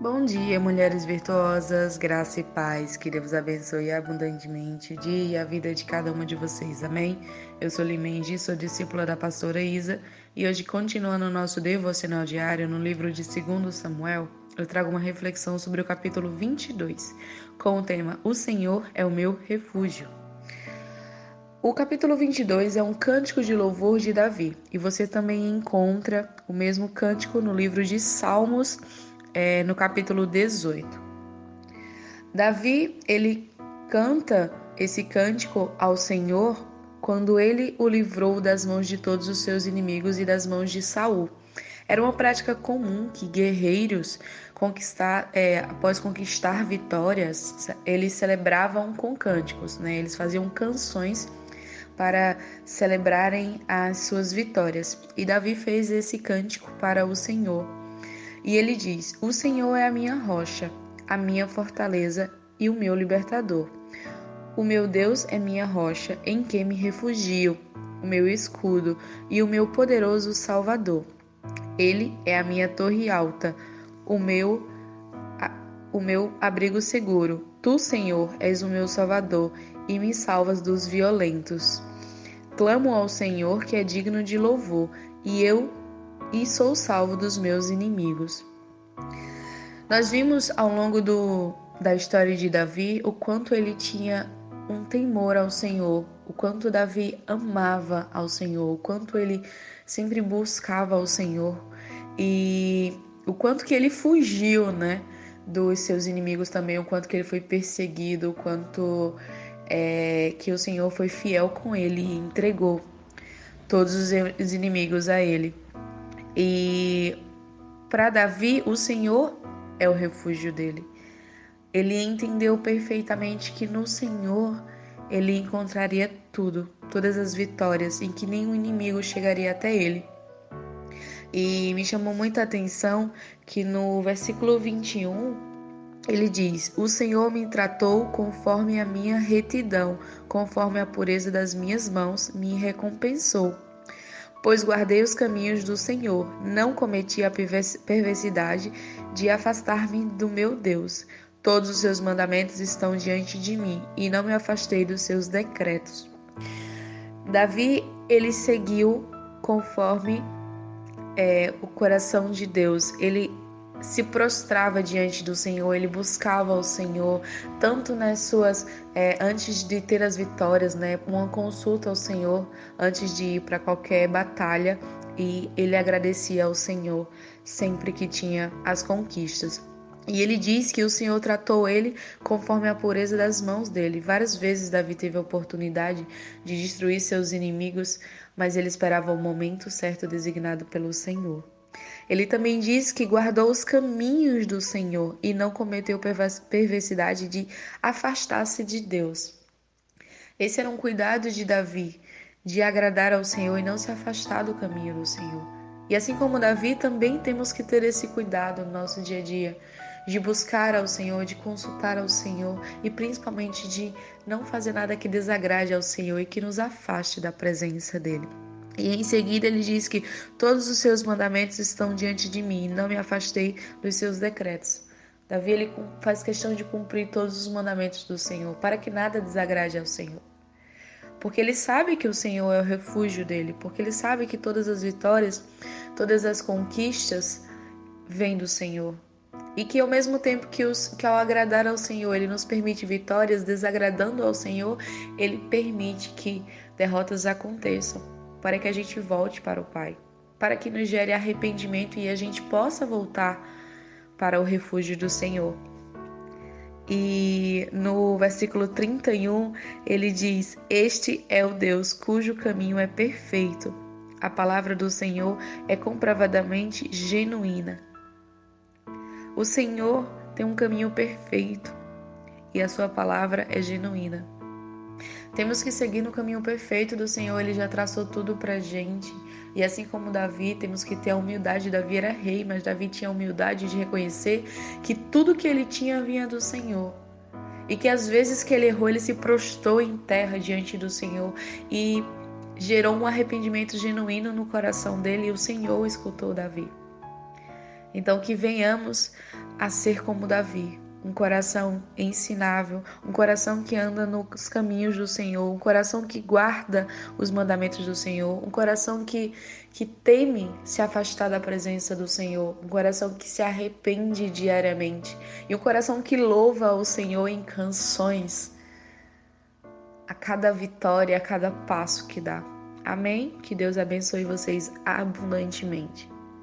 Bom dia, mulheres virtuosas, graça e paz, que Deus abençoe abundantemente o dia e a vida de cada uma de vocês, amém? Eu sou Limendi, sou discípula da pastora Isa e hoje, continuando o nosso devocional diário no livro de 2 Samuel, eu trago uma reflexão sobre o capítulo 22, com o tema O Senhor é o meu refúgio. O capítulo 22 é um cântico de louvor de Davi e você também encontra o mesmo cântico no livro de Salmos é, no capítulo 18. Davi, ele canta esse cântico ao Senhor quando ele o livrou das mãos de todos os seus inimigos e das mãos de Saul. Era uma prática comum que guerreiros conquistar, é, após conquistar vitórias, eles celebravam com cânticos, né? Eles faziam canções para celebrarem as suas vitórias. E Davi fez esse cântico para o Senhor. E ele diz: O Senhor é a minha rocha, a minha fortaleza e o meu libertador. O meu Deus é minha rocha, em que me refugio, o meu escudo e o meu poderoso Salvador. Ele é a minha torre alta, o meu o meu abrigo seguro. Tu, Senhor, és o meu Salvador e me salvas dos violentos. Clamo ao Senhor que é digno de louvor, e eu e sou salvo dos meus inimigos. Nós vimos ao longo do, da história de Davi o quanto ele tinha um temor ao Senhor, o quanto Davi amava ao Senhor, o quanto ele sempre buscava ao Senhor e o quanto que ele fugiu, né, dos seus inimigos também, o quanto que ele foi perseguido, o quanto é, que o Senhor foi fiel com ele e entregou todos os inimigos a ele. E para Davi, o Senhor é o refúgio dele. Ele entendeu perfeitamente que no Senhor ele encontraria tudo, todas as vitórias, em que nenhum inimigo chegaria até ele. E me chamou muita atenção que no versículo 21 ele diz: O Senhor me tratou conforme a minha retidão, conforme a pureza das minhas mãos, me recompensou pois guardei os caminhos do Senhor, não cometi a perversidade de afastar-me do meu Deus. Todos os seus mandamentos estão diante de mim, e não me afastei dos seus decretos. Davi, ele seguiu conforme é, o coração de Deus. Ele se prostrava diante do Senhor, ele buscava o Senhor, tanto nas suas, é, antes de ter as vitórias, né, uma consulta ao Senhor antes de ir para qualquer batalha e ele agradecia ao Senhor sempre que tinha as conquistas. E ele diz que o Senhor tratou ele conforme a pureza das mãos dele. Várias vezes Davi teve a oportunidade de destruir seus inimigos, mas ele esperava o momento certo designado pelo Senhor. Ele também diz que guardou os caminhos do Senhor e não cometeu perversidade de afastar-se de Deus. Esse era um cuidado de Davi, de agradar ao Senhor e não se afastar do caminho do Senhor. E assim como Davi, também temos que ter esse cuidado no nosso dia a dia, de buscar ao Senhor, de consultar ao Senhor e principalmente de não fazer nada que desagrade ao Senhor e que nos afaste da presença dele. E em seguida ele diz que todos os seus mandamentos estão diante de mim, não me afastei dos seus decretos. Davi ele faz questão de cumprir todos os mandamentos do Senhor, para que nada desagrade ao Senhor. Porque ele sabe que o Senhor é o refúgio dele, porque ele sabe que todas as vitórias, todas as conquistas vêm do Senhor. E que ao mesmo tempo que, os, que ao agradar ao Senhor ele nos permite vitórias, desagradando ao Senhor, ele permite que derrotas aconteçam para que a gente volte para o Pai, para que nos gere arrependimento e a gente possa voltar para o refúgio do Senhor. E no versículo 31, ele diz: Este é o Deus cujo caminho é perfeito. A palavra do Senhor é comprovadamente genuína. O Senhor tem um caminho perfeito e a sua palavra é genuína. Temos que seguir no caminho perfeito do Senhor, ele já traçou tudo pra gente. E assim como Davi, temos que ter a humildade. Davi era rei, mas Davi tinha a humildade de reconhecer que tudo que ele tinha vinha do Senhor. E que às vezes que ele errou, ele se prostrou em terra diante do Senhor e gerou um arrependimento genuíno no coração dele e o Senhor escutou Davi. Então, que venhamos a ser como Davi, um coração ensinável, um coração que anda nos caminhos do Senhor, um coração que guarda os mandamentos do Senhor, um coração que, que teme se afastar da presença do Senhor, um coração que se arrepende diariamente e um coração que louva o Senhor em canções a cada vitória, a cada passo que dá. Amém? Que Deus abençoe vocês abundantemente.